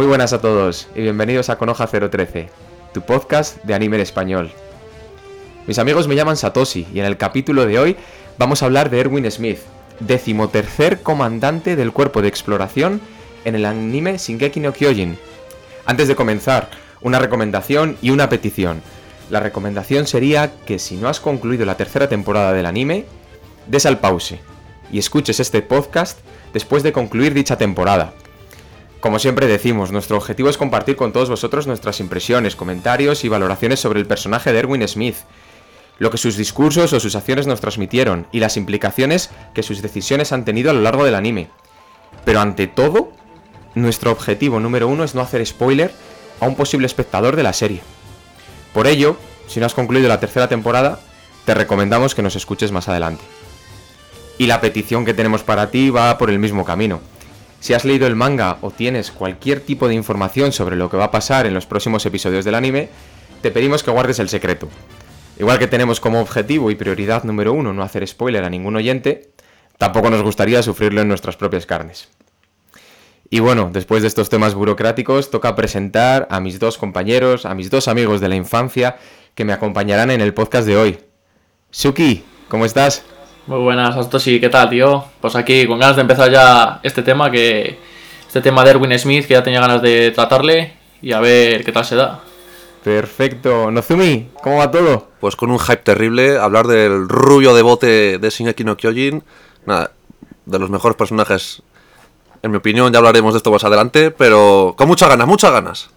Muy buenas a todos y bienvenidos a Conoja 013, tu podcast de anime en español. Mis amigos me llaman Satoshi y en el capítulo de hoy vamos a hablar de Erwin Smith, decimotercer comandante del cuerpo de exploración en el anime Shingeki no Kyojin. Antes de comenzar, una recomendación y una petición. La recomendación sería que si no has concluido la tercera temporada del anime, des al pause y escuches este podcast después de concluir dicha temporada. Como siempre decimos, nuestro objetivo es compartir con todos vosotros nuestras impresiones, comentarios y valoraciones sobre el personaje de Erwin Smith, lo que sus discursos o sus acciones nos transmitieron y las implicaciones que sus decisiones han tenido a lo largo del anime. Pero ante todo, nuestro objetivo número uno es no hacer spoiler a un posible espectador de la serie. Por ello, si no has concluido la tercera temporada, te recomendamos que nos escuches más adelante. Y la petición que tenemos para ti va por el mismo camino. Si has leído el manga o tienes cualquier tipo de información sobre lo que va a pasar en los próximos episodios del anime, te pedimos que guardes el secreto. Igual que tenemos como objetivo y prioridad número uno no hacer spoiler a ningún oyente, tampoco nos gustaría sufrirlo en nuestras propias carnes. Y bueno, después de estos temas burocráticos, toca presentar a mis dos compañeros, a mis dos amigos de la infancia, que me acompañarán en el podcast de hoy. Suki, ¿cómo estás? Muy buenas, Satoshi, ¿qué tal, tío? Pues aquí con ganas de empezar ya este tema, que este tema de Erwin Smith, que ya tenía ganas de tratarle y a ver qué tal se da. Perfecto. Nozumi, ¿cómo va todo? Pues con un hype terrible, hablar del rubio de bote de Shingeki no Kyojin, nada, de los mejores personajes, en mi opinión, ya hablaremos de esto más adelante, pero con muchas ganas, muchas ganas.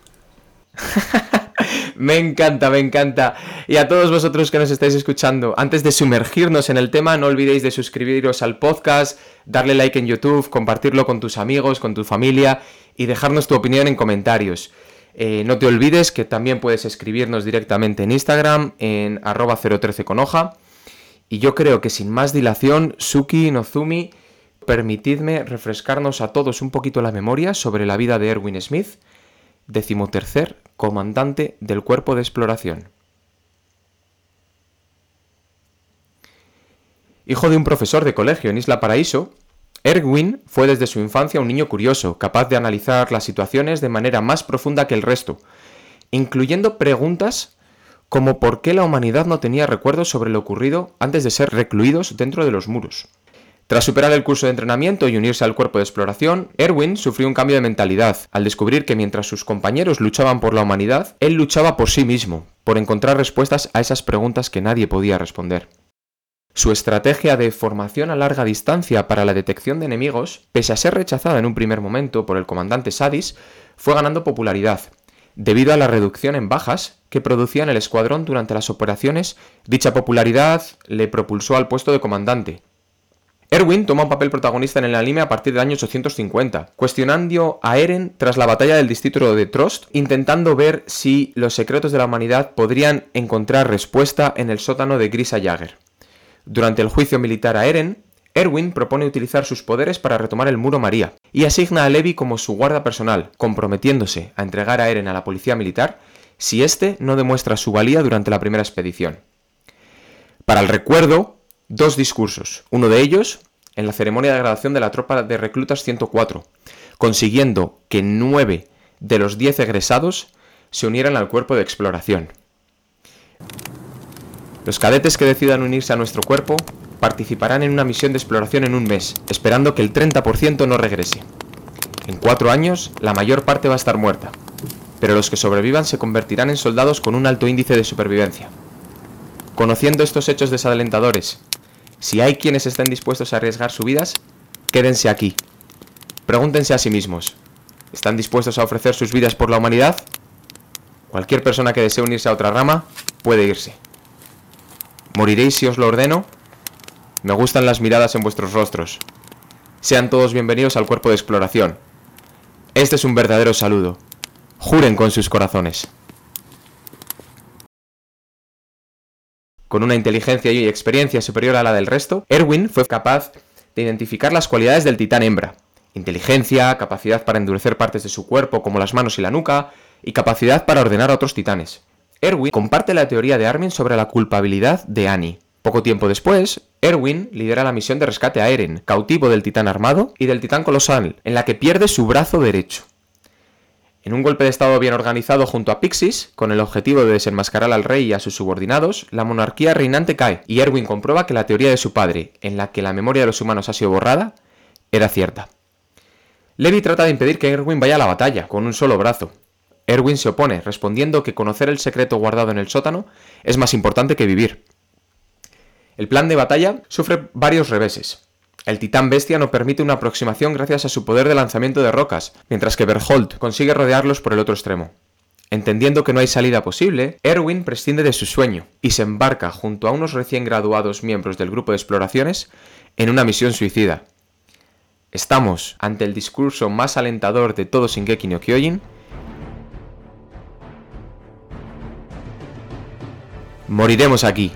me encanta, me encanta. Y a todos vosotros que nos estáis escuchando, antes de sumergirnos en el tema, no olvidéis de suscribiros al podcast, darle like en YouTube, compartirlo con tus amigos, con tu familia y dejarnos tu opinión en comentarios. Eh, no te olvides que también puedes escribirnos directamente en Instagram en arroba 013 con hoja. Y yo creo que sin más dilación, Suki, Nozumi, permitidme refrescarnos a todos un poquito la memoria sobre la vida de Erwin Smith, decimotercer comandante del Cuerpo de Exploración. Hijo de un profesor de colegio en Isla Paraíso, Erwin fue desde su infancia un niño curioso, capaz de analizar las situaciones de manera más profunda que el resto, incluyendo preguntas como por qué la humanidad no tenía recuerdos sobre lo ocurrido antes de ser recluidos dentro de los muros. Tras superar el curso de entrenamiento y unirse al cuerpo de exploración, Erwin sufrió un cambio de mentalidad al descubrir que mientras sus compañeros luchaban por la humanidad, él luchaba por sí mismo, por encontrar respuestas a esas preguntas que nadie podía responder. Su estrategia de formación a larga distancia para la detección de enemigos, pese a ser rechazada en un primer momento por el comandante Sadis, fue ganando popularidad. Debido a la reducción en bajas que producía en el escuadrón durante las operaciones, dicha popularidad le propulsó al puesto de comandante, Erwin toma un papel protagonista en el anime a partir del año 850, cuestionando a Eren tras la batalla del distrito de Trost, intentando ver si los secretos de la humanidad podrían encontrar respuesta en el sótano de Grisa Jagger. Durante el juicio militar a Eren, Erwin propone utilizar sus poderes para retomar el muro María y asigna a Levi como su guarda personal, comprometiéndose a entregar a Eren a la policía militar si éste no demuestra su valía durante la primera expedición. Para el recuerdo, dos discursos, uno de ellos en la ceremonia de graduación de la tropa de reclutas 104, consiguiendo que nueve de los diez egresados se unieran al cuerpo de exploración. Los cadetes que decidan unirse a nuestro cuerpo participarán en una misión de exploración en un mes, esperando que el 30% no regrese. En cuatro años, la mayor parte va a estar muerta, pero los que sobrevivan se convertirán en soldados con un alto índice de supervivencia. Conociendo estos hechos desalentadores si hay quienes estén dispuestos a arriesgar sus vidas, quédense aquí. Pregúntense a sí mismos, ¿están dispuestos a ofrecer sus vidas por la humanidad? Cualquier persona que desee unirse a otra rama puede irse. ¿Moriréis si os lo ordeno? Me gustan las miradas en vuestros rostros. Sean todos bienvenidos al cuerpo de exploración. Este es un verdadero saludo. Juren con sus corazones. Con una inteligencia y experiencia superior a la del resto, Erwin fue capaz de identificar las cualidades del titán hembra. Inteligencia, capacidad para endurecer partes de su cuerpo como las manos y la nuca, y capacidad para ordenar a otros titanes. Erwin comparte la teoría de Armin sobre la culpabilidad de Annie. Poco tiempo después, Erwin lidera la misión de rescate a Eren, cautivo del titán armado y del titán colosal, en la que pierde su brazo derecho. En un golpe de estado bien organizado junto a Pixis, con el objetivo de desenmascarar al rey y a sus subordinados, la monarquía reinante cae y Erwin comprueba que la teoría de su padre, en la que la memoria de los humanos ha sido borrada, era cierta. Levi trata de impedir que Erwin vaya a la batalla, con un solo brazo. Erwin se opone, respondiendo que conocer el secreto guardado en el sótano es más importante que vivir. El plan de batalla sufre varios reveses. El titán bestia no permite una aproximación gracias a su poder de lanzamiento de rocas, mientras que Berhold consigue rodearlos por el otro extremo. Entendiendo que no hay salida posible, Erwin prescinde de su sueño y se embarca junto a unos recién graduados miembros del grupo de exploraciones en una misión suicida. Estamos ante el discurso más alentador de todo Shingeki no Kyojin. Moriremos aquí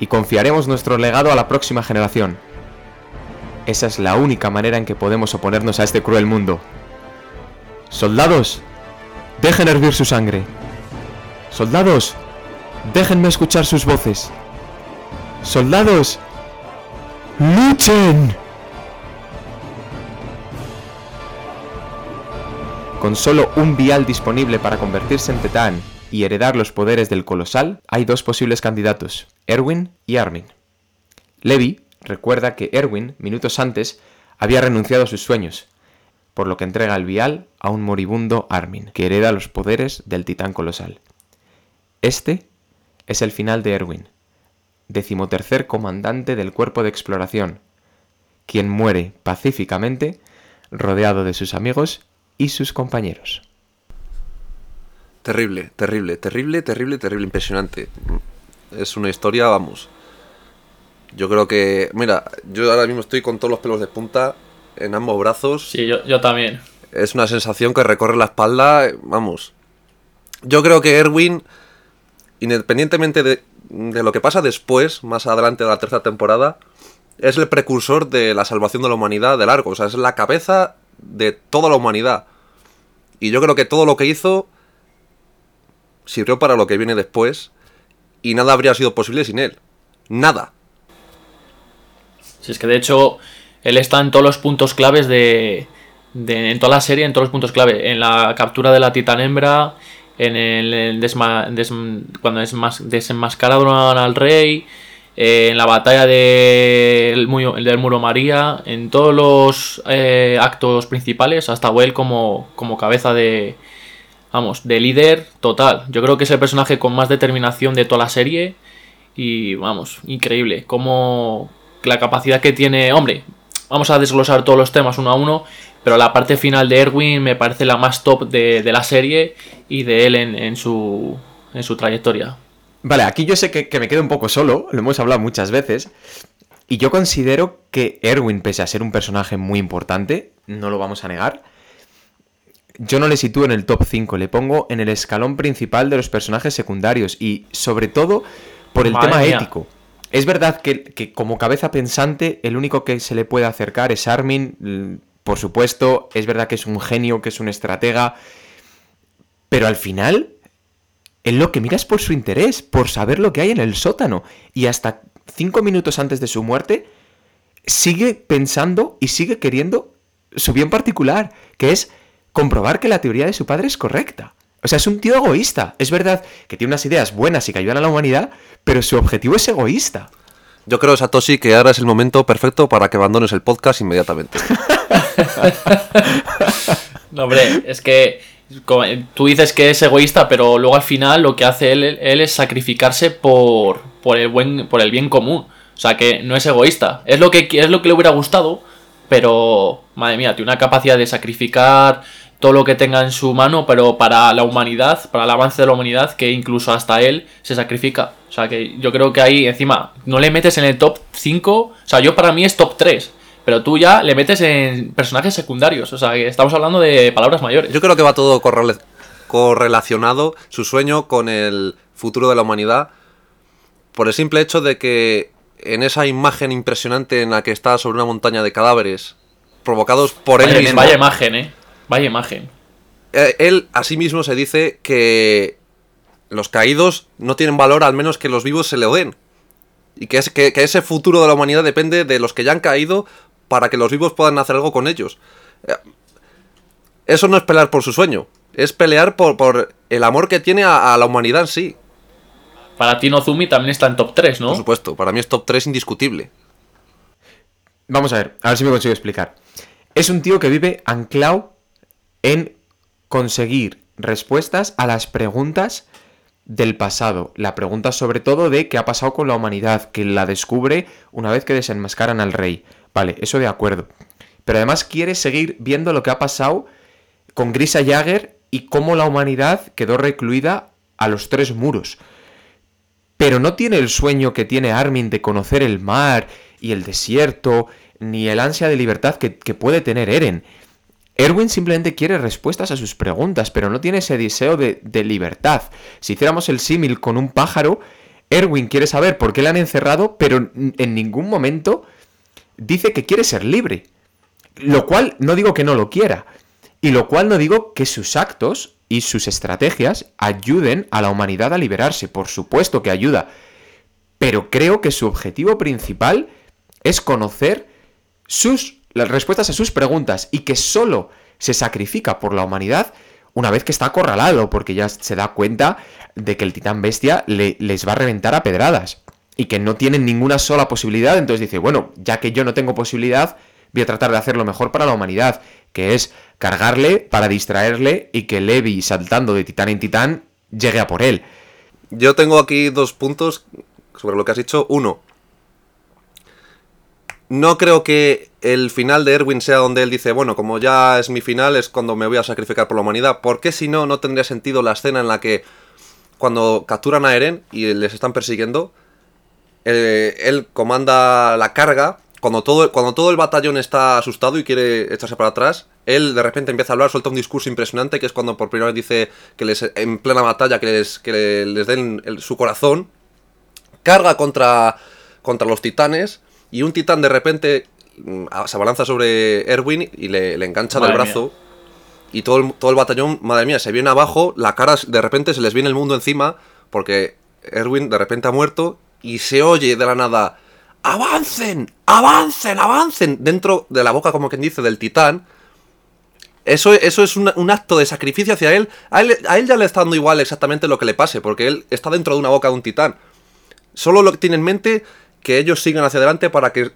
y confiaremos nuestro legado a la próxima generación. Esa es la única manera en que podemos oponernos a este cruel mundo. Soldados, dejen hervir su sangre. Soldados, déjenme escuchar sus voces. Soldados, luchen. Con solo un vial disponible para convertirse en Tetán y heredar los poderes del colosal, hay dos posibles candidatos, Erwin y Armin. Levi recuerda que Erwin, minutos antes, había renunciado a sus sueños, por lo que entrega el vial a un moribundo Armin, que hereda los poderes del titán colosal. Este es el final de Erwin, decimotercer comandante del cuerpo de exploración, quien muere pacíficamente rodeado de sus amigos y sus compañeros. Terrible, terrible, terrible, terrible, terrible, impresionante. Es una historia, vamos. Yo creo que, mira, yo ahora mismo estoy con todos los pelos de punta en ambos brazos. Sí, yo, yo también. Es una sensación que recorre la espalda, vamos. Yo creo que Erwin, independientemente de, de lo que pasa después, más adelante de la tercera temporada, es el precursor de la salvación de la humanidad de largo. O sea, es la cabeza de toda la humanidad. Y yo creo que todo lo que hizo sirvió para lo que viene después y nada habría sido posible sin él. Nada. Si es que de hecho él está en todos los puntos claves de, de- en toda la serie, en todos los puntos clave, en la captura de la titán hembra, en el, desma- des- cuando desmas- desenmascararon al rey, eh, en la batalla del, mu- del muro María, en todos los eh, actos principales, hasta él como, como cabeza de, vamos, de líder total. Yo creo que es el personaje con más determinación de toda la serie y vamos, increíble. Como la capacidad que tiene, hombre, vamos a desglosar todos los temas uno a uno, pero la parte final de Erwin me parece la más top de, de la serie y de él en, en su, en su trayectoria. Vale, aquí yo sé que, que me quedo un poco solo, lo hemos hablado muchas veces, y yo considero que Erwin, pese a ser un personaje muy importante, no lo vamos a negar, yo no le sitúo en el top 5, le pongo en el escalón principal de los personajes secundarios y sobre todo por el Madre tema mía. ético. Es verdad que, como cabeza pensante el único que se le puede acercar es Armin, por supuesto, es verdad que es un genio, que es un estratega, pero al final él lo que mira es por su interés, por saber lo que hay en el sótano. Y hasta cinco minutos antes de su muerte, sigue pensando y sigue queriendo su bien particular, que es comprobar que la teoría de su padre es correcta. O sea, es un tío egoísta. Es verdad que tiene unas ideas buenas y que ayudan a la humanidad, pero su objetivo es egoísta. Yo creo, Satoshi, que ahora es el momento perfecto para que abandones el podcast inmediatamente. No, hombre, es que como- tú dices que es egoísta, pero luego al final lo que hace él, él es sacrificarse por, por, el buen, por el bien común. O sea, que no es egoísta. Es lo que, es lo que le hubiera gustado, pero, madre mía, tiene una capacidad de sacrificar todo lo que tenga en su mano, pero para la humanidad, para el avance de la humanidad, que incluso hasta él se sacrifica. O sea, que yo creo que ahí, encima, no le metes en el top 5. O sea, yo para mí es top 3. Pero tú ya le metes en personajes secundarios. O sea, que estamos hablando de palabras mayores. Yo creo que va todo correle- correlacionado, su sueño, con el futuro de la humanidad, por el simple hecho de que en esa imagen impresionante en la que está sobre una montaña de cadáveres, provocados por él mismo, vaya imagen, eh. Vaya imagen. eh, él a sí mismo se dice que los caídos no tienen valor al menos que los vivos se le den. Y que, es, que, que ese futuro de la humanidad depende de los que ya han caído para que los vivos puedan hacer algo con ellos. Eh, eso no es pelear por su sueño, es pelear por, por el amor que tiene a, a la humanidad en sí. Para ti Nozumi también está en top 3, ¿no? Por supuesto, para mí es top 3 indiscutible. Vamos a ver, a ver si me consigo explicar. Es un tío que vive anclado en conseguir respuestas a las preguntas del pasado. La pregunta sobre todo de qué ha pasado con la humanidad, que la descubre una vez que desenmascaran al rey. Vale, eso de acuerdo. Pero además quiere seguir viendo lo que ha pasado con Grisa Jagger y cómo la humanidad quedó recluida a los tres muros. Pero no tiene el sueño que tiene Armin de conocer el mar y el desierto, ni el ansia de libertad que, que puede tener Eren. Erwin simplemente quiere respuestas a sus preguntas, pero no tiene ese deseo de, libertad. Si hiciéramos el símil con un pájaro, Erwin quiere saber por qué le han encerrado, pero en ningún momento dice que quiere ser libre. Lo cual no digo que no lo quiera. Y lo cual no digo que sus actos y sus estrategias ayuden a la humanidad a liberarse. Por supuesto que ayuda. Pero creo que su objetivo principal es conocer sus las respuestas a sus preguntas y que solo se sacrifica por la humanidad una vez que está acorralado, porque ya se da cuenta de que el titán bestia le, les va a reventar a pedradas y que no tienen ninguna sola posibilidad, entonces dice, bueno, ya que yo no tengo posibilidad, voy a tratar de hacer lo mejor para la humanidad, que es cargarle para distraerle y que Levi, saltando de titán en titán, llegue a por él. Yo tengo aquí dos puntos sobre lo que has dicho. Uno, no creo que el final de Erwin sea donde él dice, bueno, como ya es mi final, es cuando me voy a sacrificar por la humanidad. Porque si no, no tendría sentido la escena en la que cuando capturan a Eren y les están persiguiendo, eh, él comanda la carga. Cuando todo, cuando todo el batallón está asustado y quiere echarse para atrás, él de repente empieza a hablar, suelta un discurso impresionante, que es cuando por primera vez dice que les, en plena batalla que les, que les den su corazón. Carga contra, contra los titanes y un titán de repente mm, se abalanza sobre Erwin y le, le engancha del brazo. Y todo el, todo el batallón, madre mía, se viene abajo, la cara de repente se les viene el mundo encima, porque Erwin de repente ha muerto y se oye de la nada, ¡avancen! ¡avancen! ¡avancen! Dentro de la boca, como quien dice, del titán. Eso, eso es un, un acto de sacrificio hacia él. A, él. a él ya le está dando igual exactamente lo que le pase, porque él está dentro de una boca de un titán. Solo lo que tiene en mente que ellos sigan hacia adelante para que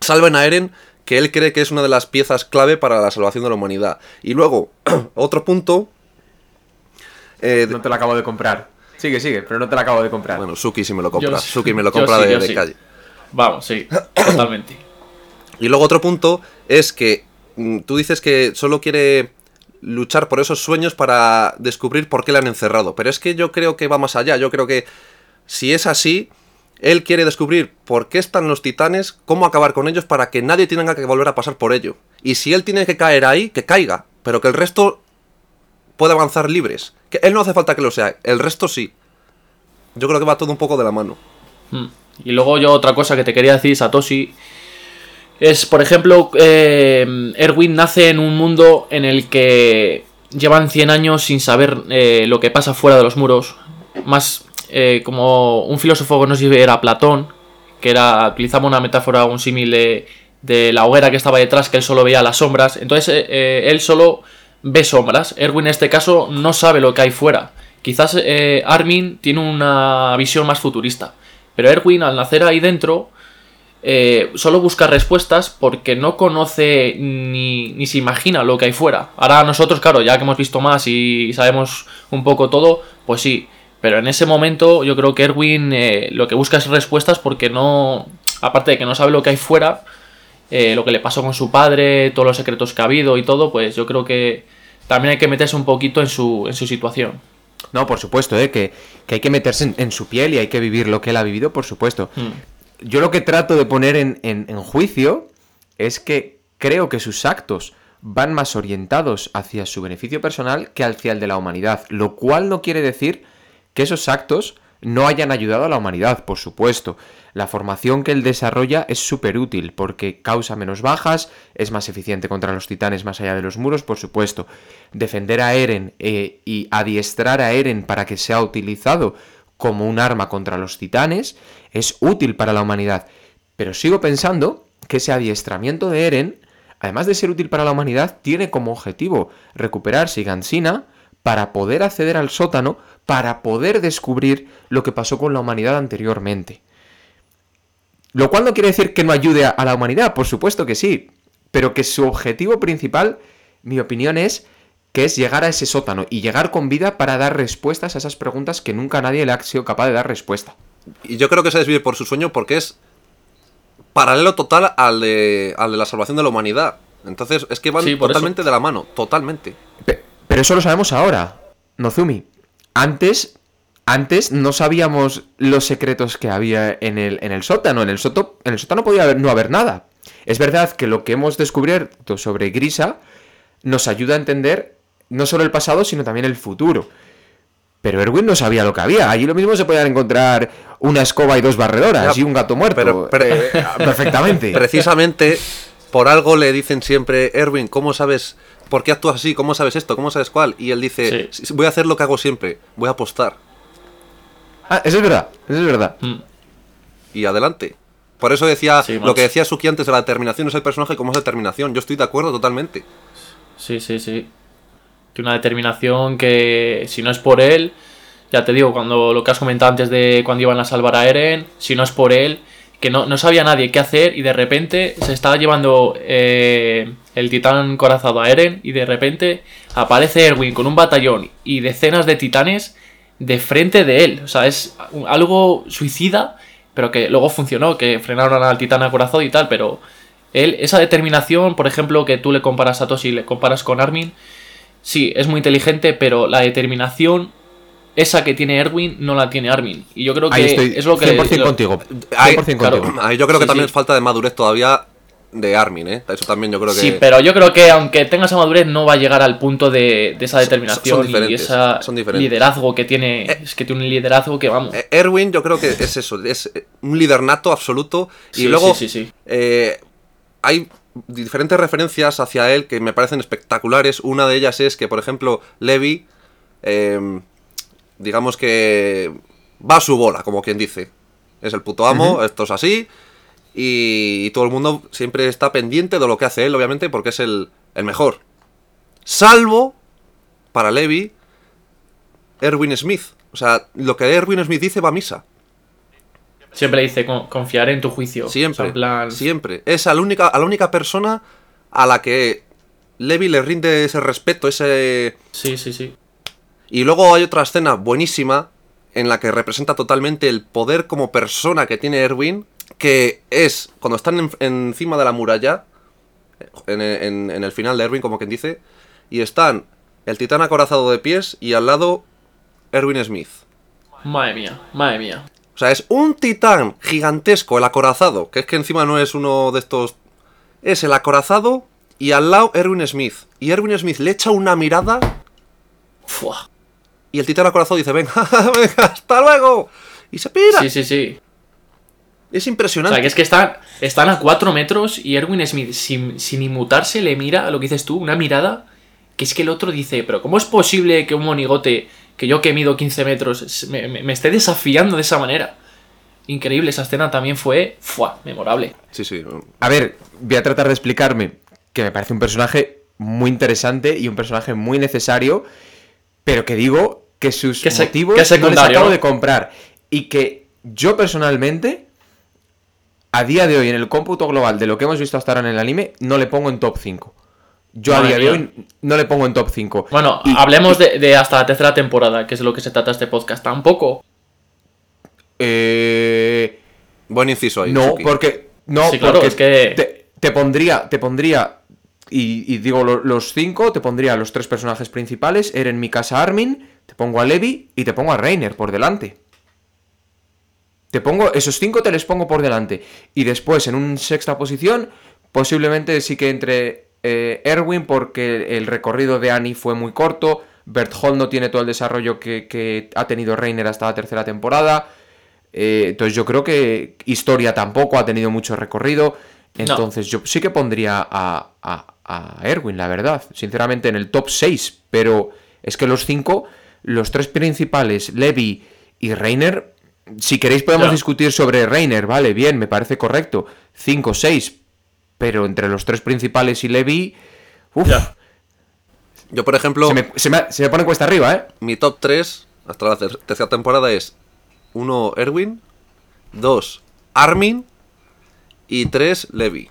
salven a Eren, que él cree que es una de las piezas clave para la salvación de la humanidad. Y luego, otro punto. eh, No te la acabo de comprar. Sigue, sigue, pero no te la acabo de comprar. bueno, Suki sí me lo compra. Yo- Suki me lo compra de, yo de sí. calle. Vamos, sí, totalmente. Y luego otro punto es que mm, tú dices que solo quiere luchar por esos sueños para descubrir por qué le han encerrado. Pero es que yo creo que va más allá. Yo creo que si es así, él quiere descubrir por qué están los titanes, cómo acabar con ellos para que nadie tenga que volver a pasar por ello. Y si él tiene que caer ahí, que caiga. Pero que el resto pueda avanzar libres. Que él no hace falta que lo sea, el resto sí. Yo creo que va todo un poco de la mano. Mm. Y luego yo otra cosa que te quería decir, Satoshi, es, por ejemplo, eh, Erwin nace en un mundo en el que llevan 100 años sin saber eh, lo que pasa fuera de los muros. Más eh, como un filósofo que no sé si era Platón, que era, utilizaba una metáfora, un símil de, la hoguera que estaba detrás, que él solo veía las sombras. Entonces eh, eh, él solo ve sombras. Erwin en este caso no sabe lo que hay fuera. Quizás Armin tiene una visión más futurista. Pero Erwin, al nacer ahí dentro, solo busca respuestas porque no conoce ni, ni se imagina lo que hay fuera. Ahora nosotros, claro, ya que hemos visto más y sabemos un poco todo, pues sí. Pero en ese momento yo creo que Erwin eh, lo que busca es respuestas porque no... Aparte de que no sabe lo que hay fuera, eh, lo que le pasó con su padre, todos los secretos que ha habido y todo, pues yo creo que también hay que meterse un poquito en su, en su situación. No, por supuesto, ¿eh? que, que hay que meterse en, en su piel y hay que vivir lo que él ha vivido, por supuesto. Mm. Yo lo que trato de poner en, en- en juicio es que creo que sus actos van más orientados hacia su beneficio personal que hacia el de la humanidad, lo cual no quiere decir que esos actos no hayan ayudado a la humanidad, por supuesto. La formación que él desarrolla es súper útil porque causa menos bajas, es más eficiente contra los titanes más allá de los muros, por supuesto. Defender a Eren eh, y adiestrar a Eren para que sea utilizado como un arma contra los titanes es útil para la humanidad. Pero sigo pensando que ese adiestramiento de Eren además de ser útil para la humanidad, tiene como objetivo recuperar Sigansina para poder acceder al sótano, para poder descubrir lo que pasó con la humanidad anteriormente. Lo cual no quiere decir que no ayude a la humanidad, por supuesto que sí, pero que su objetivo principal, mi opinión es que es llegar a ese sótano y llegar con vida para dar respuestas a esas preguntas que nunca nadie le ha sido capaz de dar respuesta. Y yo creo que se desvive por su sueño porque es paralelo total al de, al de la salvación de la humanidad. Entonces, es que van Sí, totalmente de la mano, totalmente. Pe- Pero eso lo sabemos ahora, Nozumi. Antes, antes no sabíamos los secretos que había en el, en el sótano. En el, soto- en el sótano podía haber, no haber nada. Es verdad que lo que hemos descubierto sobre Grisa nos ayuda a entender no solo el pasado, sino también el futuro. Pero Erwin no sabía lo que había. Allí lo mismo se podían encontrar una escoba y dos barredoras y un gato muerto. pero- pero- Eh, perfectamente. Precisamente por algo le dicen siempre, Erwin, ¿cómo sabes por qué actúas así? ¿Cómo sabes esto? ¿Cómo sabes cuál? Y él dice, Sí. "Sí, voy a hacer lo que hago siempre, voy a apostar. Ah, eso es verdad, eso es verdad. Mm. Y adelante. Por eso decía, Sí, lo que decía Suki antes de la determinación es el personaje como es determinación. Yo estoy de acuerdo totalmente. Sí, sí, sí. Tiene una determinación que si no es por él, ya te digo, cuando lo que has comentado antes de cuando iban a salvar a Eren, si no es por él, que no, no sabía nadie qué hacer y de repente se estaba llevando eh, el titán corazado a Eren y de repente aparece Erwin con un batallón y decenas de titanes de frente de él. O sea, es algo suicida, pero que luego funcionó, que frenaron al titán acorazado y tal, pero él, esa determinación, por ejemplo, que tú le comparas a Toshi y le comparas con Armin, sí, es muy inteligente, pero la determinación, esa que tiene Erwin, no la tiene Armin. Y yo creo que Ahí estoy es lo que... 100% lo- contigo. 100% Ahí- contigo. claro. Ahí yo creo que Sí, también sí. es falta de madurez todavía de Armin, ¿eh? Eso también yo creo que... Sí, pero yo creo que aunque tenga esa madurez, no va a llegar al punto de, de esa determinación son y son diferentes. liderazgo que tiene. Es que tiene un liderazgo que vamos. Eh, Erwin yo creo que es eso, es eh, un líder nato absoluto. Y Sí, luego sí, sí, sí. eh, hay diferentes referencias hacia él que me parecen espectaculares. Una de ellas es que, por ejemplo, Levi, eh, digamos que va a su bola, como quien dice. Es el puto amo, esto es así. Y, y todo el mundo siempre está pendiente de lo que hace él, obviamente, porque es el, el mejor. Salvo, para Levi, Erwin Smith. O sea, lo que Erwin Smith dice va a misa. Siempre dice "Con- confiar en tu juicio. O sea, Siempre. plan, Siempre. Es a la, única, a la única persona a la que Levi le rinde ese respeto, ese... Sí, sí, sí. Y luego hay otra escena buenísima en la que representa totalmente el poder como persona que tiene Erwin, que es cuando están en- encima de la muralla, en, en- en el final de Erwin, como quien dice, y están el titán acorazado de pies y al lado Erwin Smith. Madre mía, madre mía. O sea, es un titán gigantesco, el acorazado, que es que encima no es uno de estos... Es el acorazado y al lado Erwin Smith. Y Erwin Smith le echa una mirada Fua. y el titán acorazado dice, venga, venga, hasta luego. Y se pira. Sí, sí, sí. Es O impresionante. sea, que es que están, están a 4 metros y Erwin Smith, sin, sin inmutarse, le mira a lo que dices tú, una mirada que es que el otro dice, pero ¿cómo es posible que un monigote, que yo que mido 15 metros, me, me- me esté desafiando de esa manera? Increíble, esa escena también fue, fua, memorable. Sí, sí. A ver, voy a tratar de explicarme que me parece un personaje muy interesante y un personaje muy necesario, pero que digo que sus Que se- motivos que no les acabo de comprar y que yo personalmente a día de hoy en el cómputo global de lo que hemos visto hasta ahora en el anime no le pongo en top 5. Yo a día de hoy no le pongo en top 5. Bueno, Y- hablemos de, de hasta la tercera temporada, que es de lo que se trata este podcast. Tampoco. Eh, Buen inciso ahí. No, Suki. porque. No, Sí, claro, porque es que- te, te pondría. Te pondría. Y, y digo lo- los cinco, te pondría a los tres personajes principales. Eren, Mikasa, Armin. Te pongo a Levi y te pongo a Reiner por delante. Te pongo. Esos cinco te les pongo por delante. Y después, en una sexta posición, posiblemente sí que entre eh, Erwin, porque el recorrido de Annie fue muy corto. Berthold no tiene todo el desarrollo que, que ha tenido Reiner hasta la tercera temporada. Eh, entonces yo creo que Historia tampoco ha tenido mucho recorrido. Entonces yo sí que pondría a, a- a Erwin, la verdad. Sinceramente en el top 6. Pero es que los cinco, los tres principales, Levi y Reiner, si queréis podemos Ya. discutir sobre Reiner, vale, bien, me parece correcto. 5, 6. pero entre los tres principales y Levi, uf, Ya. Yo, por ejemplo, se, me, se me- se me pone cuesta arriba, ¿eh? mi top 3 hasta la ter- tercera temporada es 1 Erwin, 2 Armin y 3 Levi.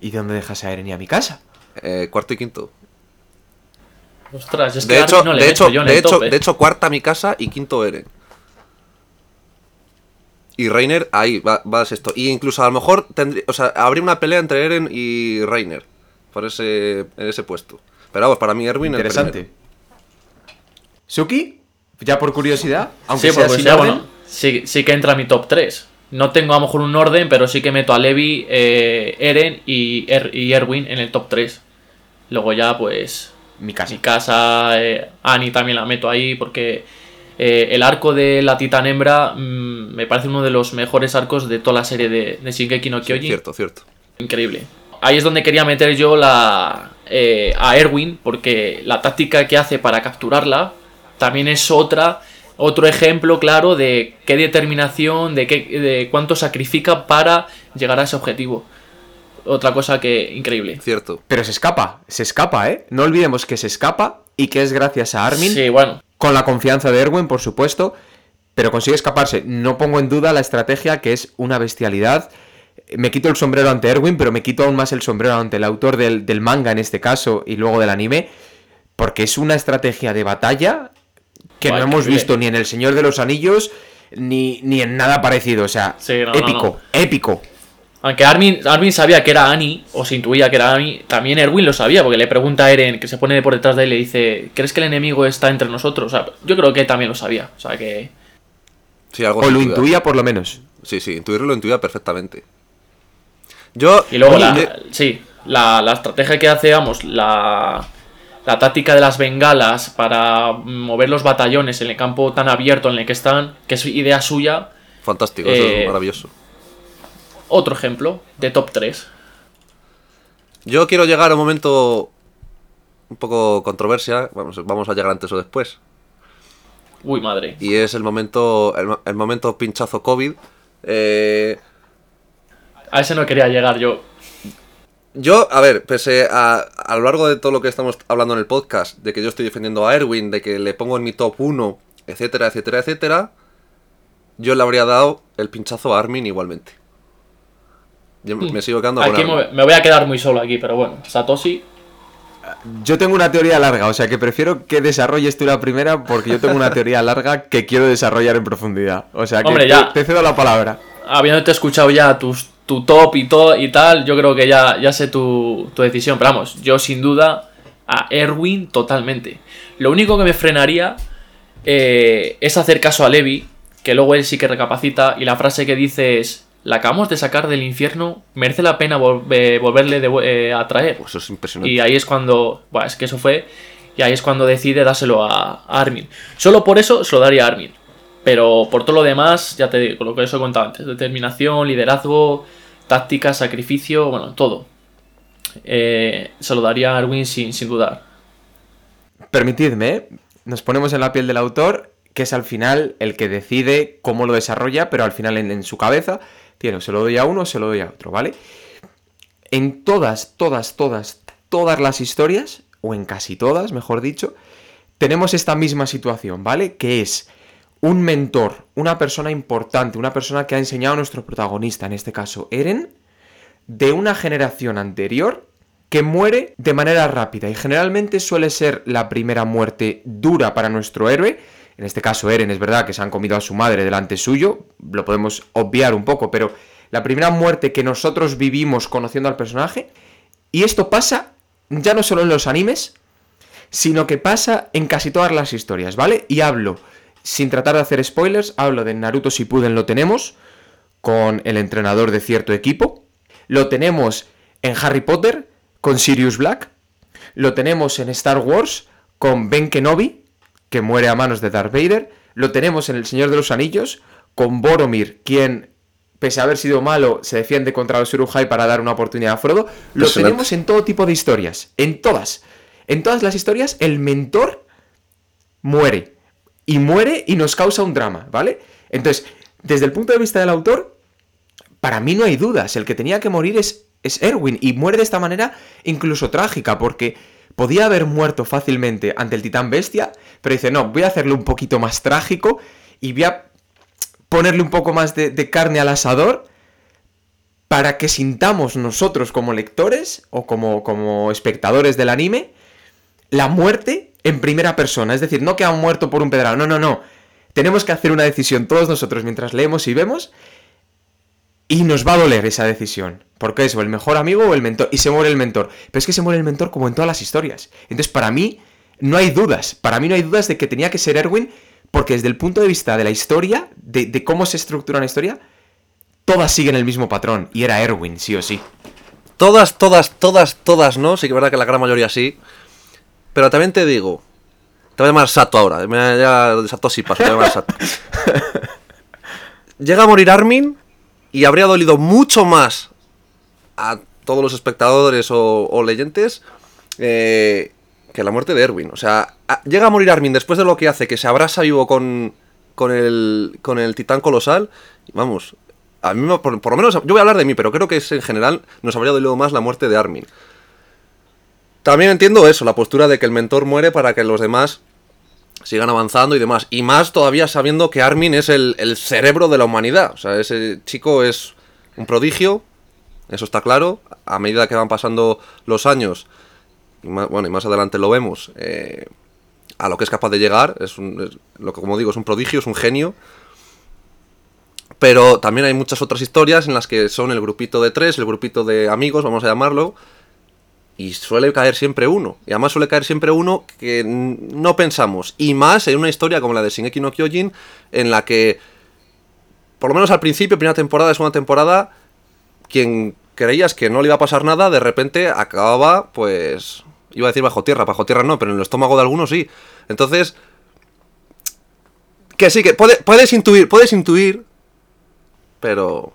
¿Y dónde dejas a Eren y a mi casa? Eh, cuarto y quinto. Ostras, es que De hecho, no le de, hecho, yo en de, el hecho, top, eh. de hecho, cuarta mi casa y quinto Eren. Y Reiner, ahí va, va a esto. Y incluso a lo mejor tendría, o sea, habría una pelea entre Eren y Reiner por ese, en ese puesto. Pero vamos, para mí Erwin el Interesante. primero. ¿Suki? Ya por curiosidad, aunque sí, sea pues sin ya, orden, bueno, sí, sí que entra a mi top 3. No tengo a lo mejor un orden, pero sí que meto a Levi, eh, Eren y, Er- y Erwin en el top 3. Luego ya, pues, mi casa. mi casa, eh, Annie también la meto ahí porque eh, el arco de la titán hembra mm, me parece uno de los mejores arcos de toda la serie de, de Shingeki no Sí, Kyojin. cierto, cierto. Increíble. Ahí es donde quería meter yo la, eh, a Erwin, porque la táctica que hace para capturarla también es otra, otro ejemplo claro de qué determinación, de, qué, de cuánto sacrifica para llegar a ese objetivo. Otra cosa que increíble. Cierto. Pero se escapa, se escapa, ¿eh? No olvidemos que se escapa y que es gracias a Armin, Sí, bueno. Con la confianza de Erwin, por supuesto, pero consigue escaparse. No pongo en duda la estrategia, que es una bestialidad. Me quito el sombrero ante Erwin, pero me quito aún más el sombrero ante el autor del, del manga en este caso y luego del anime, porque es una estrategia de batalla que Guay, no hemos visto ni en El Señor de los Anillos ni, ni en nada parecido. O sea, Sí, no, no, épico, épico. Aunque Armin, Armin sabía que era Annie, o se intuía que era Annie, también Erwin lo sabía, porque le pregunta a Eren, que se pone por detrás de él y le dice, ¿crees que el enemigo está entre nosotros? O sea, yo creo que él también lo sabía. O sea que... Sí, algo O lo intuía. por lo menos. Sí, sí, intuirlo lo intuía perfectamente. Yo. Y luego, Oye, la, de- sí, la, la estrategia que hace, vamos, la, la táctica de las bengalas para mover los batallones en el campo tan abierto en el que están, que es idea suya, Fantástico, eso eh, es maravilloso. Otro ejemplo de top 3. Yo quiero llegar a un momento un poco controversia. Vamos, vamos a llegar antes o después. Uy, madre. Y es el momento. El, el momento pinchazo COVID. Eh, A ese no quería llegar yo. Yo, a ver, pese a, a lo largo de todo lo que estamos hablando en el podcast, de que yo estoy defendiendo a Erwin, de que le pongo en mi top 1, etcétera, etcétera, etcétera, yo le habría dado el pinchazo a Armin igualmente. Yo me sigo quedando con Aquí me, me voy a quedar muy solo aquí, pero bueno, Satoshi. Yo tengo una teoría larga, o sea que prefiero que desarrolles tú la primera porque yo tengo una teoría larga que quiero desarrollar en profundidad. O sea que Hombre, te- ya. te cedo la palabra. habiéndote escuchado ya tus, tu top y todo y tal, yo creo que ya, ya sé tu, tu decisión. Pero vamos, yo sin duda a Erwin totalmente. Lo único que me frenaría eh, es hacer caso a Levi, que luego él sí que recapacita y la frase que dice es, la acabamos de sacar del infierno, merece la pena vol- eh, volverle de, eh, a traer. Pues eso es impresionante. Y ahí es cuando, bueno, es que eso fue, y ahí es cuando decide dárselo a, a Armin. Solo por eso se lo daría a Armin. Pero por todo lo demás, ya te digo, lo que os he contado antes, determinación, liderazgo, táctica, sacrificio, bueno, todo. Eh, se lo daría a Armin sin, sin dudar. Permitidme, nos ponemos en la piel del autor, que es al final el que decide cómo lo desarrolla, pero al final en, en su cabeza tiene, se lo doy a uno, se lo doy a otro, ¿vale? En todas, todas, todas, todas las historias, o en casi todas, mejor dicho, tenemos esta misma situación, ¿vale? Que es un mentor, una persona importante, una persona que ha enseñado a nuestro protagonista, en este caso Eren, de una generación anterior que muere de manera rápida y generalmente suele ser la primera muerte dura para nuestro héroe. En este caso Eren es verdad que se han comido a su madre delante suyo, lo podemos obviar un poco, pero la primera muerte que nosotros vivimos conociendo al personaje y esto pasa ya no solo en los animes, sino que pasa en casi todas las historias, ¿vale? Y hablo, sin tratar de hacer spoilers, hablo de Naruto Shippuden lo tenemos con el entrenador de cierto equipo, lo tenemos en Harry Potter con Sirius Black, lo tenemos en Star Wars con Ben Kenobi, que muere a manos de Darth Vader, lo tenemos en El Señor de los Anillos con Boromir, quien pese a haber sido malo, se defiende contra los Urujai para dar una oportunidad a Frodo. Lo tenemos en todo tipo de historias, en todas. En todas las historias, el mentor muere. Y muere y nos causa un drama, ¿vale? Entonces, desde el punto de vista del autor, para mí no hay dudas. El que tenía que morir es, es Erwin. Y muere de esta manera incluso trágica, porque podía haber muerto fácilmente ante el titán bestia, pero dice, no, voy a hacerlo un poquito más trágico y voy a ponerle un poco más de, carne al asador para que sintamos nosotros como lectores o como, como espectadores del anime la muerte en primera persona. Es decir, no que ha muerto por un pedrado, no, no, no. Tenemos que hacer una decisión todos nosotros mientras leemos y vemos y nos va a doler esa decisión. Porque es o el mejor amigo o el mentor. Y se muere el mentor. Pero es que se muere el mentor como en todas las historias. Entonces, para mí, no hay dudas. Para mí no hay dudas de que tenía que ser Erwin. Porque desde el punto de vista de la historia, de, de cómo se estructura una historia, todas siguen el mismo patrón. Y era Erwin, sí o sí. Todas, todas, todas, todas, ¿no? Sí que es verdad que la gran mayoría sí. Pero también te digo. Te voy a llamar Sato ahora. Me ya Sato sí paso, te voy a llamar Sato. Llega a morir Armin y habría dolido mucho más a todos los espectadores o, leyentes eh, que la muerte de Erwin. O sea, llega a morir Armin después de lo que hace, que se abraza vivo con, con, el, con el titán colosal. Vamos, a mí, por, por lo menos, yo voy a hablar de mí, pero creo que es, en general nos habría dolido más la muerte de Armin. También entiendo eso, la postura de que el mentor muere para que los demás sigan avanzando y demás. Y más todavía sabiendo que Armin es el, el cerebro de la humanidad. O sea, ese chico es un prodigio, eso está claro. A medida que van pasando los años, más, bueno, y más adelante lo vemos, eh, a lo que es capaz de llegar, es, un, es lo que como digo, es un prodigio, es un genio. Pero también hay muchas otras historias en las que son el grupito de tres, el grupito de amigos, vamos a llamarlo, y suele caer siempre uno. Y además suele caer siempre uno que no pensamos. Y más en una historia como la de Shingeki no Kyojin, en la que, por lo menos al principio, primera temporada, segunda temporada, quien creías que no le iba a pasar nada, de repente acababa, pues, iba a decir bajo tierra, bajo tierra no, pero en el estómago de algunos sí. Entonces, que sí, que puede- puedes intuir, puedes intuir, pero...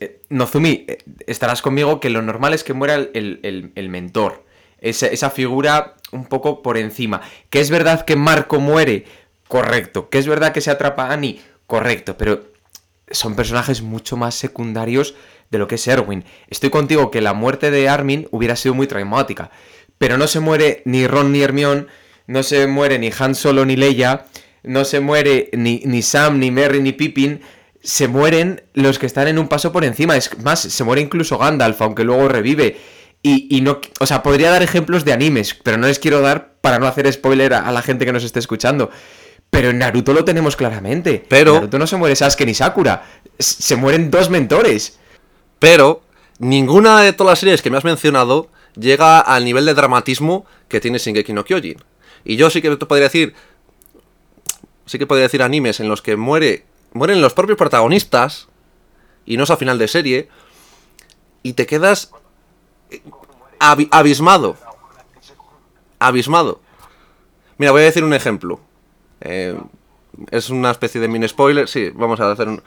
Eh, Nozumi, eh, estarás conmigo que lo normal es que muera el, el- mentor. Esa, figura un poco por encima. Que es verdad que Marco muere, correcto. Que es verdad que se atrapa a Annie, correcto. Pero son personajes mucho más secundarios de lo que es Erwin. Estoy contigo que la muerte de Armin hubiera sido muy traumática. Pero no se muere ni Ron ni Hermione, no se muere ni Han Solo ni Leia, no se muere ni, ni Sam, ni Merry, ni Pippin. Se mueren los que están en un paso por encima. Es más, se muere incluso Gandalf, aunque luego revive. Y, y no, o sea, podría dar ejemplos de animes, pero no les quiero dar para no hacer spoiler a, a la gente que nos esté escuchando. Pero en Naruto lo tenemos claramente. Pero- En Naruto no se muere Sasuke ni Sakura. Se mueren dos mentores. Pero ninguna de todas las series que me has mencionado llega al nivel de dramatismo que tiene Shingeki no Kyojin. Y yo sí que te podría decir, sí que podría decir animes en los que muere, mueren los propios protagonistas y no es a final de serie y te quedas abi- abismado, abismado. Mira, voy a decir un ejemplo. Eh, es una especie de mini spoiler. Sí, vamos a hacer un.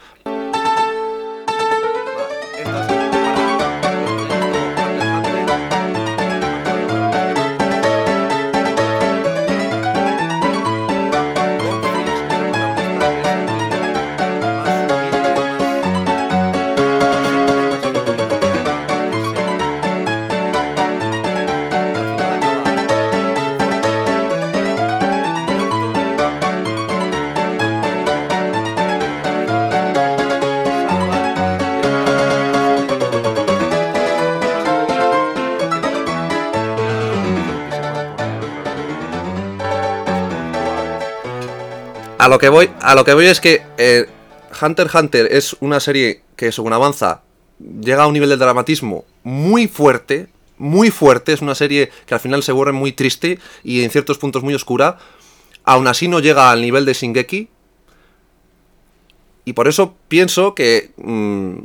A lo que voy, a lo que voy es que eh, Hunter x Hunter es una serie que según avanza llega a un nivel de dramatismo muy fuerte, muy fuerte, es una serie que al final se vuelve muy triste y en ciertos puntos muy oscura. Aún así no llega al nivel de Shingeki. Y por eso pienso que mm,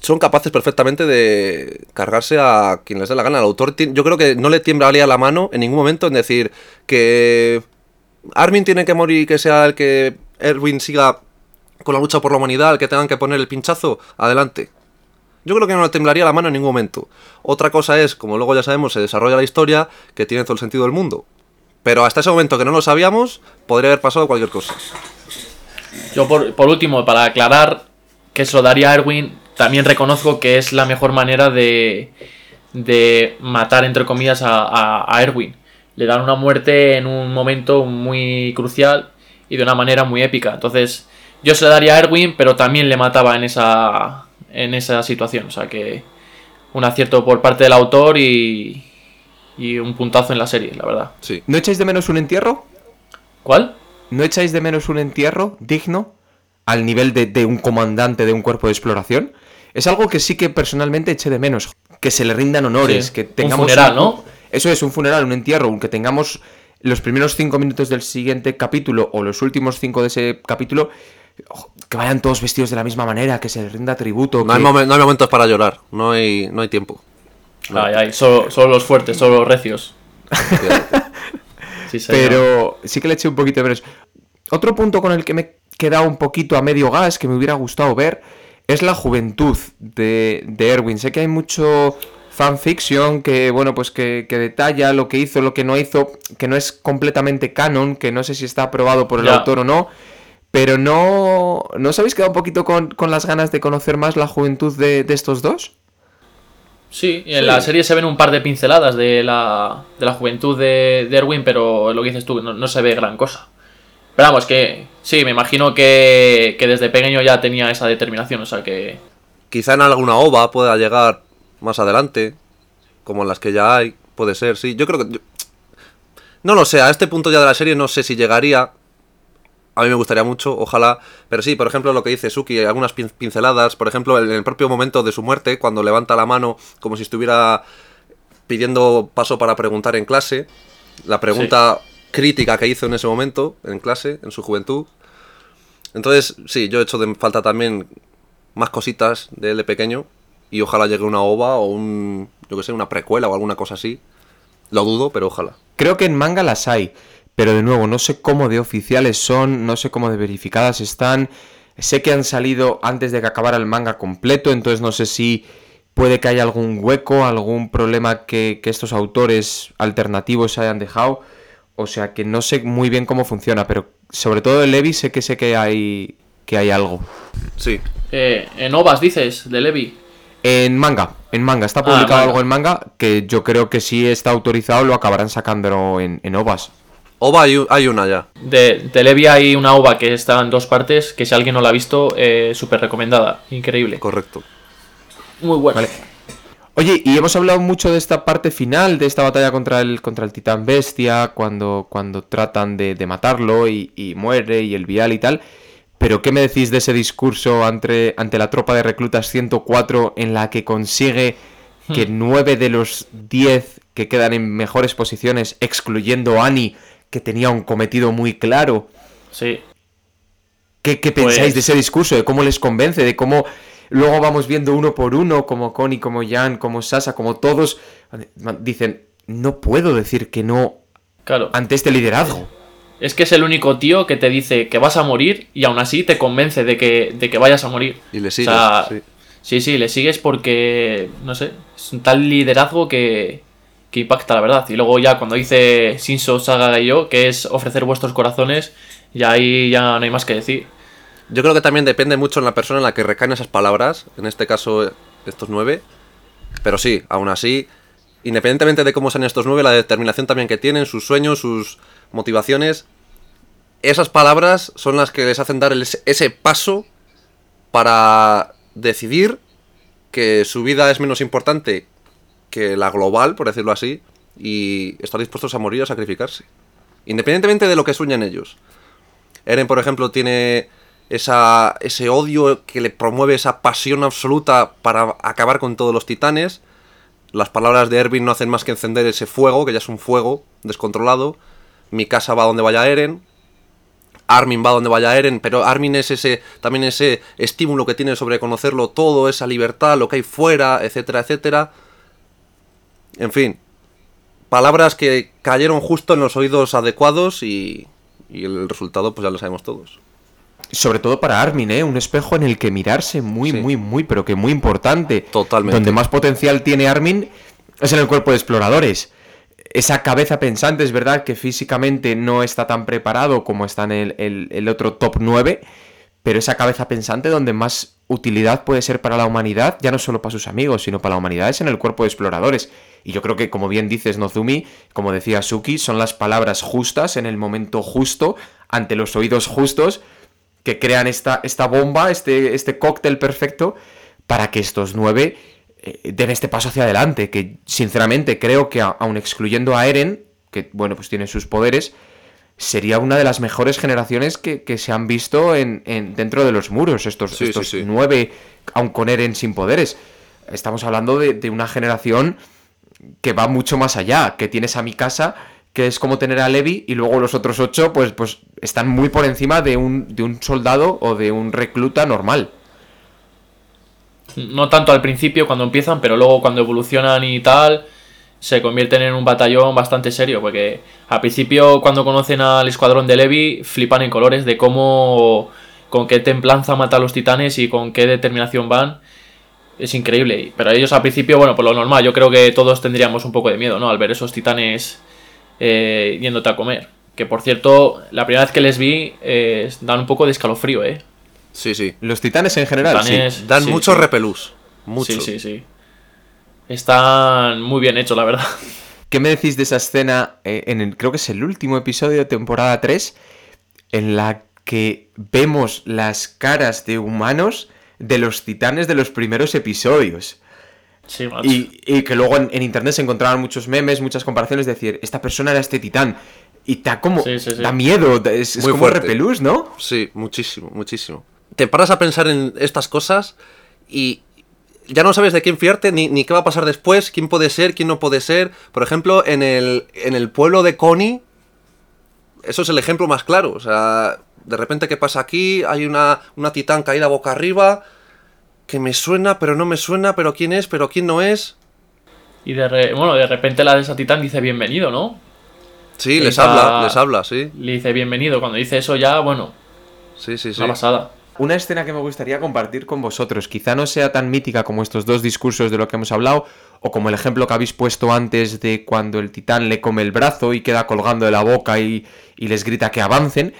son capaces perfectamente de cargarse a quien les dé la gana. El autor, yo creo que no le tiemblaría la mano en ningún momento en decir que Armin tiene que morir y que sea el que Erwin siga con la lucha por la humanidad, el que tengan que poner el pinchazo, adelante. Yo creo que no le temblaría la mano en ningún momento. Otra cosa es, como luego ya sabemos, se desarrolla la historia, que tiene todo el sentido del mundo. Pero hasta ese momento que no lo sabíamos, podría haber pasado cualquier cosa. Yo por, último, para aclarar, que se daría a Erwin, también reconozco que es la mejor manera de, de matar, entre comillas, a, Erwin. Le dan una muerte en un momento muy crucial y de una manera muy épica. Entonces, yo se lo daría a Erwin, pero también le mataba en esa, en esa situación. O sea que un acierto por parte del autor y, y un puntazo en la serie, la verdad. Sí. ¿No echáis de menos un entierro? ¿Cuál? ¿No echáis de menos un entierro digno al nivel de, de un comandante de un cuerpo de exploración? Es algo que sí que personalmente eché de menos. Que se le rindan honores, Sí. que Un tengamos... funeral, ¿no? Eso es, un funeral, un entierro, que tengamos los primeros cinco minutos del siguiente capítulo o los últimos cinco de ese capítulo, que vayan todos vestidos de la misma manera, que se les rinda tributo. No hay, que- momen- no hay momentos para llorar, no hay, no hay tiempo. Ay, ay, solo, solo los fuertes, solo los recios. Sí. Pero sí que le eché un poquito de menos. Otro punto con el que me he quedado un poquito a medio gas, que me hubiera gustado ver, es la juventud de, de Erwin. Sé que hay mucho fanfiction que, bueno, pues que, que detalla lo que hizo, lo que no hizo, que no es completamente canon, que no sé si está aprobado por el autor o no. Pero no. ¿No os habéis quedado un poquito con, con las ganas de conocer más la juventud de, de estos dos? Sí, en la serie se ven un par de pinceladas de la, de la juventud de, de Erwin, pero lo que dices tú, no, no se ve gran cosa. Pero vamos, que sí, me imagino que, que desde pequeño ya tenía esa determinación, o sea que... Quizá en alguna ova pueda llegar más adelante, como en las que ya hay, puede ser, sí. Yo creo que... yo- No lo sé, a este punto ya de la serie no sé si llegaría. A mí me gustaría mucho, ojalá. Pero sí, por ejemplo, lo que dice Suki, algunas pin- pinceladas. Por ejemplo, en el propio momento de su muerte, cuando levanta la mano como si estuviera pidiendo paso para preguntar en clase. La pregunta crítica que hizo en ese momento, en clase, en su juventud. Entonces, sí, yo he hecho de falta también más cositas de él de pequeño. Y ojalá llegue una ova o un, yo que sé, una precuela o alguna cosa así. Lo dudo, pero ojalá. Creo que en manga las hay, pero de nuevo, no sé cómo de oficiales son, no sé cómo de verificadas están. Sé que han salido antes de que acabara el manga completo, entonces no sé si puede que haya algún hueco, algún problema que, que estos autores alternativos se hayan dejado. O sea que no sé muy bien cómo funciona, pero sobre todo de Levi sé que sé que hay que hay algo. Sí. Eh, en OVAs dices, de Levi. En manga, en manga, está publicado manga. algo en manga que yo creo que si está autorizado lo acabarán sacando en, en ovas. Ova hay, hay una ya. De, de Levi hay una OVA que está en dos partes, que si alguien no la ha visto, eh, súper recomendada, increíble. Correcto. Muy buena. Vale. Oye, y hemos hablado mucho de esta parte final, de esta batalla contra el, contra el titán bestia, cuando, cuando tratan de, de matarlo y, y muere y el vial y tal. Pero ¿qué me decís de ese discurso ante, ante la tropa de reclutas 104 en la que consigue que 9 de los 10 que quedan en mejores posiciones, excluyendo a Annie, que tenía un cometido muy claro, Sí. ¿Qué, qué pensáis Pues- de ese discurso? ¿De cómo les convence? ¿De cómo luego vamos viendo uno por uno, como Connie, como Jan, como Sasa, como todos dicen, no puedo decir que no Claro. ante este liderazgo? Es que es el único tío que te dice que vas a morir y aún así te convence de que, de que vayas a morir. Y le O sigues, sea, sí. sí, sí, le sigues porque, no sé, es un tal liderazgo que, que impacta, la verdad. Y luego ya cuando dice Shinso Saga y yo, que es ofrecer vuestros corazones, ya ahí ya no hay más que decir. Yo creo que también depende mucho en la persona en la que recaen esas palabras. En este caso, estos nueve. Pero sí, aún así, independientemente de cómo sean estos nueve, la determinación también que tienen, sus sueños, sus motivaciones, esas palabras son las que les hacen dar ese paso para decidir que su vida es menos importante que la global, por decirlo así, y estar dispuestos a morir a sacrificarse. Independientemente de lo que sueñan ellos. Eren, por ejemplo, tiene esa, ese odio que le promueve esa pasión absoluta para acabar con todos los titanes. Las palabras de Erwin no hacen más que encender ese fuego, que ya es un fuego descontrolado. Mi casa va donde vaya Eren. Armin va donde vaya Eren, pero Armin es ese también ese estímulo que tiene sobre conocerlo todo, esa libertad, lo que hay fuera, etcétera, etcétera. En fin, palabras que cayeron justo en los oídos adecuados y, y el resultado pues ya lo sabemos todos. Sobre todo para Armin, ¿eh? Un espejo en el que mirarse muy, Sí. muy, muy, pero que muy importante. Totalmente. Donde más potencial tiene Armin es en el cuerpo de exploradores. Esa cabeza pensante, es verdad que físicamente no está tan preparado como está en el, el- otro top 9, pero esa cabeza pensante donde más utilidad puede ser para la humanidad, ya no solo para sus amigos, sino para la humanidad, es en el cuerpo de exploradores. Y yo creo que, como bien dices, Nozumi, como decía Suki, son las palabras justas en el momento justo, ante los oídos justos, que crean esta, esta bomba, este, este cóctel perfecto, para que estos nueve eh, den este paso hacia adelante. Que, sinceramente, creo que, aun excluyendo a Eren, que, bueno, pues tiene sus poderes, sería una de las mejores generaciones que, se han visto en, dentro de los muros, estos, estos nueve, aun con Eren sin poderes. Estamos hablando de, una generación que va mucho más allá, que tienes a mi casa, que es como tener a Levi, y luego los otros ocho, pues, pues están muy por encima de un, de un soldado o de un recluta normal. No tanto al principio cuando empiezan, pero luego cuando evolucionan y tal, se convierten en un batallón bastante serio, porque al principio cuando conocen al escuadrón de Levi flipan en colores de cómo, con qué templanza mata a los titanes y con qué determinación van. Es increíble, pero ellos al principio, bueno, por lo normal, yo creo que todos tendríamos un poco de miedo, ¿no? Al ver esos titanes eh, yéndote a comer. Que por cierto, la primera vez que les vi, eh, dan un poco de escalofrío, ¿eh? Sí, sí. Los titanes en general, sí. Dan mucho repelús. Mucho. Sí, sí, sí. Están muy bien hechos, la verdad. ¿Qué me decís de esa escena eh, en el, creo que es el último episodio de temporada 3, en la que vemos las caras de humanos de los titanes de los primeros episodios? Sí, y, que luego en, internet se encontraban muchos memes, muchas comparaciones, de decir, esta persona era este titán. Y da como. da miedo, es, Muy como repelús, ¿no? Sí, muchísimo, muchísimo. Te paras a pensar en estas cosas y, ya no sabes de quién fiarte, ni, qué va a pasar después, quién puede ser, quién no puede ser. Por ejemplo, en el, en el pueblo de Connie, eso es el ejemplo más claro. O sea, de repente, ¿qué pasa aquí? Hay una, una titán caída boca arriba, que me suena, pero no me suena, pero quién es, pero quién no es. Y de, bueno, de repente la de esa titán dice bienvenido, ¿no? Sí, les habla, les habla, sí. Le dice bienvenido. Cuando dice eso ya, bueno. Sí, sí, sí. Una pasada. Una escena que me gustaría compartir con vosotros, quizá no sea tan mítica como estos dos discursos de lo que hemos hablado, o como el ejemplo que habéis puesto antes de cuando el titán le come el brazo y queda colgando de la boca y, les grita que avancen.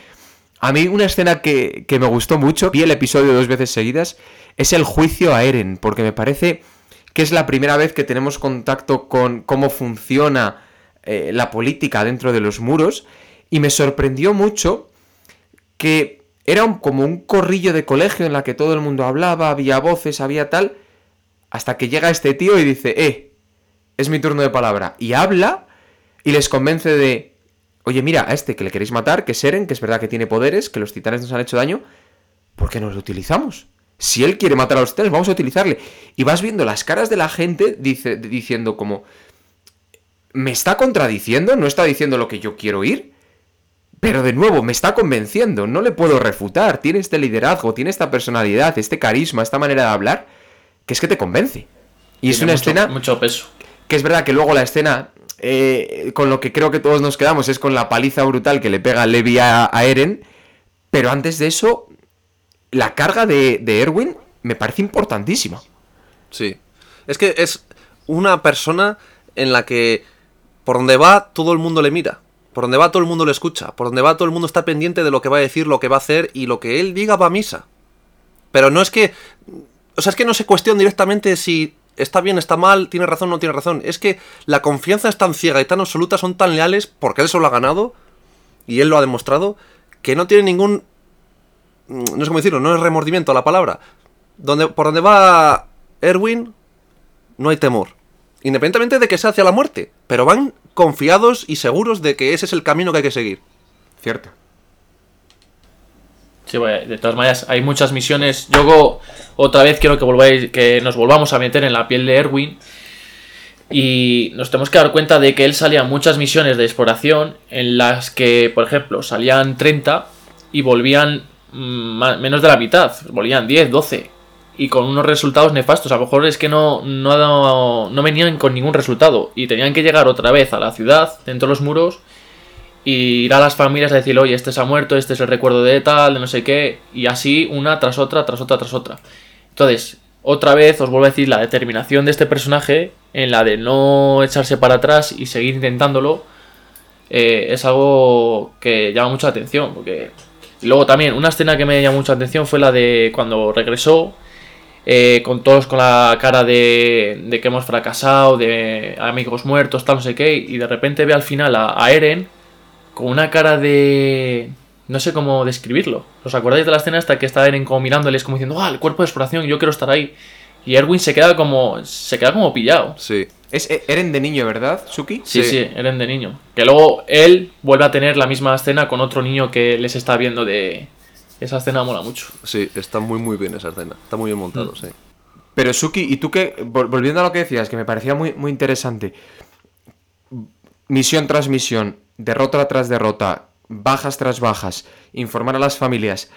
A mí una escena que, me gustó mucho, vi el episodio dos veces seguidas, es el juicio a Eren, porque me parece que es la primera vez que tenemos contacto con cómo funciona eh, la política dentro de los muros, y me sorprendió mucho que era como un corrillo de colegio en la que todo el mundo hablaba, había voces, había tal, hasta que llega este tío y dice, eh, es mi turno de palabra. Y habla y les convence de, oye, mira, a este que le queréis matar, que es Eren, que es verdad que tiene poderes, que los titanes nos han hecho daño, ¿por qué no lo utilizamos? Si él quiere matar a los titanes, vamos a utilizarle. Y vas viendo las caras de la gente diciendo como, ¿me está contradiciendo? ¿No está diciendo lo que yo quiero oír? Pero de nuevo, me está convenciendo, no le puedo refutar. Tiene este liderazgo, tiene esta personalidad, este carisma, esta manera de hablar, que es que te convence. Y es una escena. Mucho peso. Que es verdad que luego la escena, eh, con lo que creo que todos nos quedamos, es con la paliza brutal que le pega Levi a, Eren. Pero antes de eso, la carga de, de Erwin me parece importantísima. Sí. Es que es una persona en la que por donde va todo el mundo le mira. Por donde va todo el mundo lo escucha. Por donde va todo el mundo está pendiente de lo que va a decir, lo que va a hacer y lo que él diga va a misa. Pero no es que... O sea, es que no se cuestiona directamente si está bien, está mal, tiene razón no tiene razón. Es que la confianza es tan ciega y tan absoluta, son tan leales, porque él se lo ha ganado, y él lo ha demostrado, que no tiene ningún... No sé cómo decirlo, no es remordimiento a la palabra. Donde, por donde va Erwin, no hay temor. Independientemente de que sea hacia la muerte. Pero van confiados y seguros de que ese es el camino que hay que seguir. Cierto. Sí, de todas maneras, hay muchas misiones. Yo otra vez quiero que volváis, que nos volvamos a meter en la piel de Erwin. Y nos tenemos que dar cuenta de que él salía muchas misiones de exploración en las que, por ejemplo, salían 30 y volvían mm, menos de la mitad. Volvían 10, 12 y con unos resultados nefastos. A lo mejor es que no, no, no venían con ningún resultado y tenían que llegar otra vez a la ciudad, dentro de los muros, y ir a las familias a decir, oye, este se ha muerto, este es el recuerdo de tal, de no sé qué, y así una tras otra, tras otra, tras otra. Entonces, otra vez os vuelvo a decir la determinación de este personaje en la de no echarse para atrás y seguir intentándolo. Eh, es algo que llama mucha atención, porque Y luego también, una escena que me llamó mucha atención fue la de cuando regresó, eh, con todos con la cara de, de que hemos fracasado, de amigos muertos, tal, no sé qué, y de repente ve al final a, a Eren con una cara de... No sé cómo describirlo. ¿Os acordáis de la escena hasta que está Eren como mirándoles como diciendo, ah, el cuerpo de exploración, yo quiero estar ahí? Y Erwin se queda como. se queda como pillado. Sí. Es E- Eren de niño, ¿verdad, Suki? Sí, Sí. sí, Eren de niño. Que luego él vuelve a tener la misma escena con otro niño que les está viendo de. Esa escena mola mucho. Sí, está muy muy bien esa escena. Está muy bien montado, Mm. sí. Pero Suki, ¿y tú qué? Vol- Volviendo a lo que decías, que me parecía muy, muy interesante. Misión tras misión, derrota tras derrota, bajas tras bajas, informar a las familias.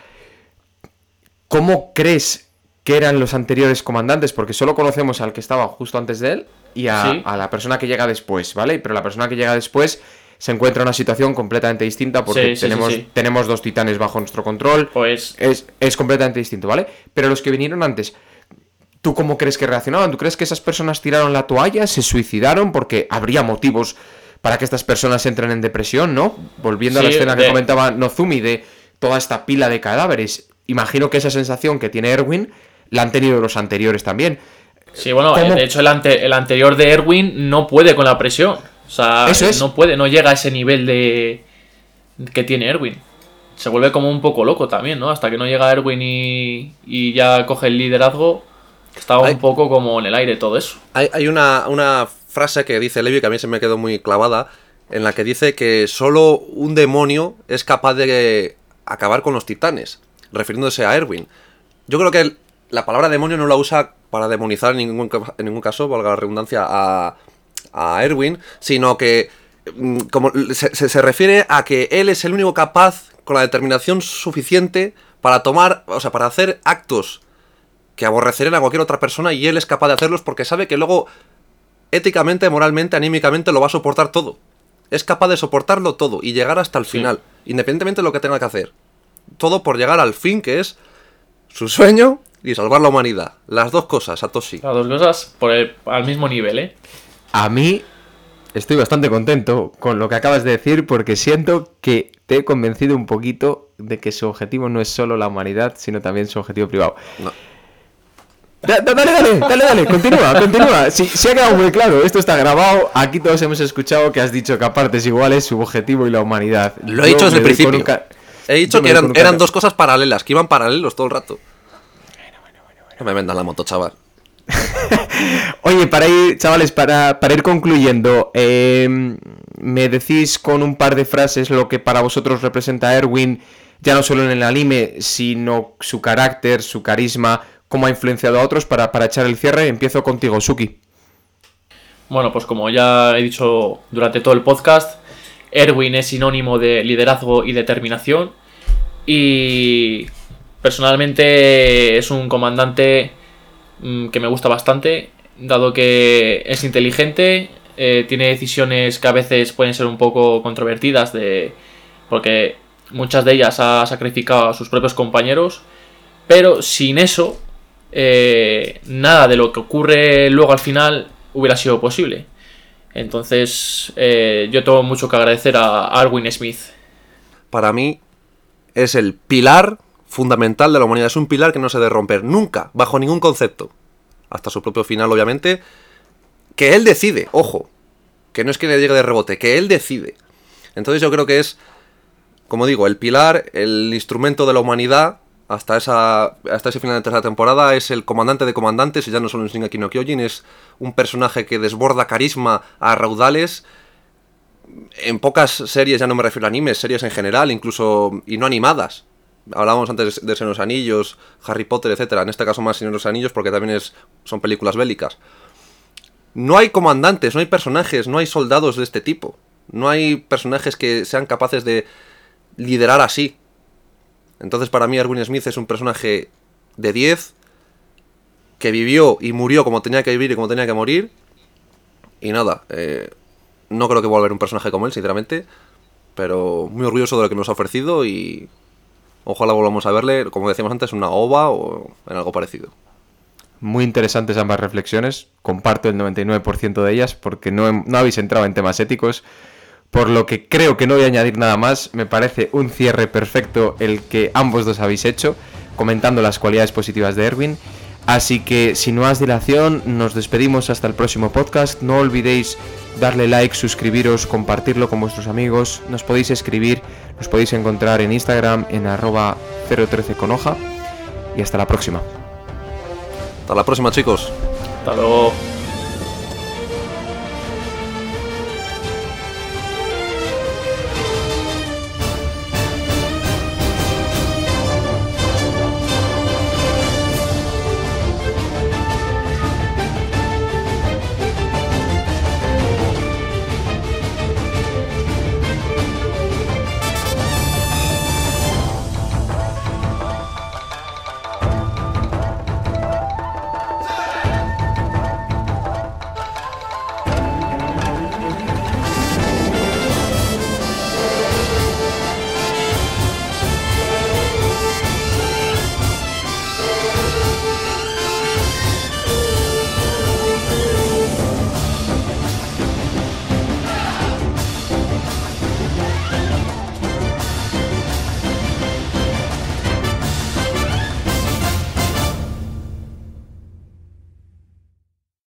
¿Cómo crees que eran los anteriores comandantes? Porque solo conocemos al que estaba justo antes de él y a, Sí. a la persona que llega después, ¿vale? Pero la persona que llega después se encuentra en una situación completamente distinta porque Sí, sí, sí, tenemos, sí. tenemos dos titanes bajo nuestro control. Pues. Es, es completamente distinto, ¿vale? Pero los que vinieron antes, ¿tú cómo crees que reaccionaban? ¿Tú crees que esas personas tiraron la toalla, se suicidaron? Porque habría motivos para que estas personas entren en depresión, ¿no? Volviendo a la escena que comentaba Nozumi de toda esta pila de cadáveres. Imagino que esa sensación que tiene Erwin la han tenido los anteriores también. Sí, bueno, ¿Cómo? de hecho el, ante- el anterior de Erwin no puede con la presión. O sea, Eso es. no puede, no llega a ese nivel de. que tiene Erwin. Se vuelve como un poco loco también, ¿no? Hasta que no llega Erwin y, y ya coge el liderazgo, está un poco como en el aire todo eso. Hay, hay una, una frase que dice Levi que a mí se me quedó muy clavada, en la que dice que solo un demonio es capaz de acabar con los titanes, refiriéndose a Erwin. Yo creo que el- la palabra demonio no la usa para demonizar en ningún, en ningún caso, valga la redundancia, a, a Erwin, sino que mm, como se, se- se refiere a que él es el único capaz con la determinación suficiente para tomar, o sea, para hacer actos que aborrecerían a cualquier otra persona y él es capaz de hacerlos porque sabe que luego éticamente, moralmente, anímicamente lo va a soportar todo. Es capaz de soportarlo todo y llegar hasta el Sí. final, independientemente de lo que tenga que hacer. Todo por llegar al fin que es su sueño y salvar la humanidad. Las dos cosas, Satoshi. Las dos cosas por el- al mismo nivel, ¿eh? A mí estoy bastante contento con lo que acabas de decir porque siento que te he convencido un poquito de que su objetivo no es solo la humanidad, sino también su objetivo privado. No. Da- da- Dale, dale, dale, dale, continúa, continúa. Si, si ha quedado muy claro, esto está grabado, aquí todos hemos escuchado que has dicho que a partes iguales su objetivo y la humanidad. Lo he dicho desde el principio. ca- He dicho yo que eran, dos cosas paralelas, que iban paralelos todo el rato. No me vendan la moto, chaval. Oye, para ir, chavales, para, para ir concluyendo, eh, me decís con un par de frases lo que para vosotros representa Erwin, ya no solo en el anime, sino su carácter, su carisma, cómo ha influenciado a otros para, para echar el cierre. Empiezo contigo, Suki. Bueno, pues como ya he dicho durante todo el podcast, Erwin es sinónimo de liderazgo y determinación. Y personalmente es un comandante mm, que me gusta bastante, dado que es inteligente, eh, tiene decisiones que a veces pueden ser un poco controvertidas, de, porque muchas de ellas ha sacrificado a sus propios compañeros, pero sin eso, eh, nada de lo que ocurre luego al final hubiera sido posible. Entonces, eh, yo tengo mucho que agradecer a Arwin Smith. Para mí es el pilar fundamental de la humanidad. Es un pilar que no se debe romper nunca, bajo ningún concepto. Hasta su propio final, obviamente. Que él decide, ojo. Que no es que le llegue de rebote, que él decide. Entonces yo creo que es, como digo, el pilar, el instrumento de la humanidad hasta, esa, hasta ese final de tercera temporada. Es el comandante de comandantes y ya no solo en Shingeki no Kyojin. Es un personaje que desborda carisma a raudales en pocas series, ya no me refiero a animes, series en general, incluso y no animadas. Hablábamos antes de Señor Anillos, Harry Potter, etcétera. En este caso más Señor Anillos porque también es, son películas bélicas. No hay comandantes, no hay personajes, no hay soldados de este tipo. No hay personajes que sean capaces de liderar así. Entonces para mí Erwin Smith es un personaje de 10 que vivió y murió como tenía que vivir y como tenía que morir. Y nada, eh, no creo que vuelva a haber un personaje como él, sinceramente. Pero muy orgulloso de lo que nos ha ofrecido y ojalá volvamos a verle, como decíamos antes, una OVA o en algo parecido. Muy interesantes ambas reflexiones. Comparto el 99% de ellas porque no, no habéis entrado en temas éticos. Por lo que creo que no voy a añadir nada más. Me parece un cierre perfecto el que ambos dos habéis hecho, comentando las cualidades positivas de Erwin. Así que sin más dilación, nos despedimos hasta el próximo podcast. No olvidéis darle like, suscribiros, compartirlo con vuestros amigos. Nos podéis escribir, nos podéis encontrar en Instagram en arroba 013 con hoja. Y hasta la próxima. Hasta la próxima, chicos. Hasta luego.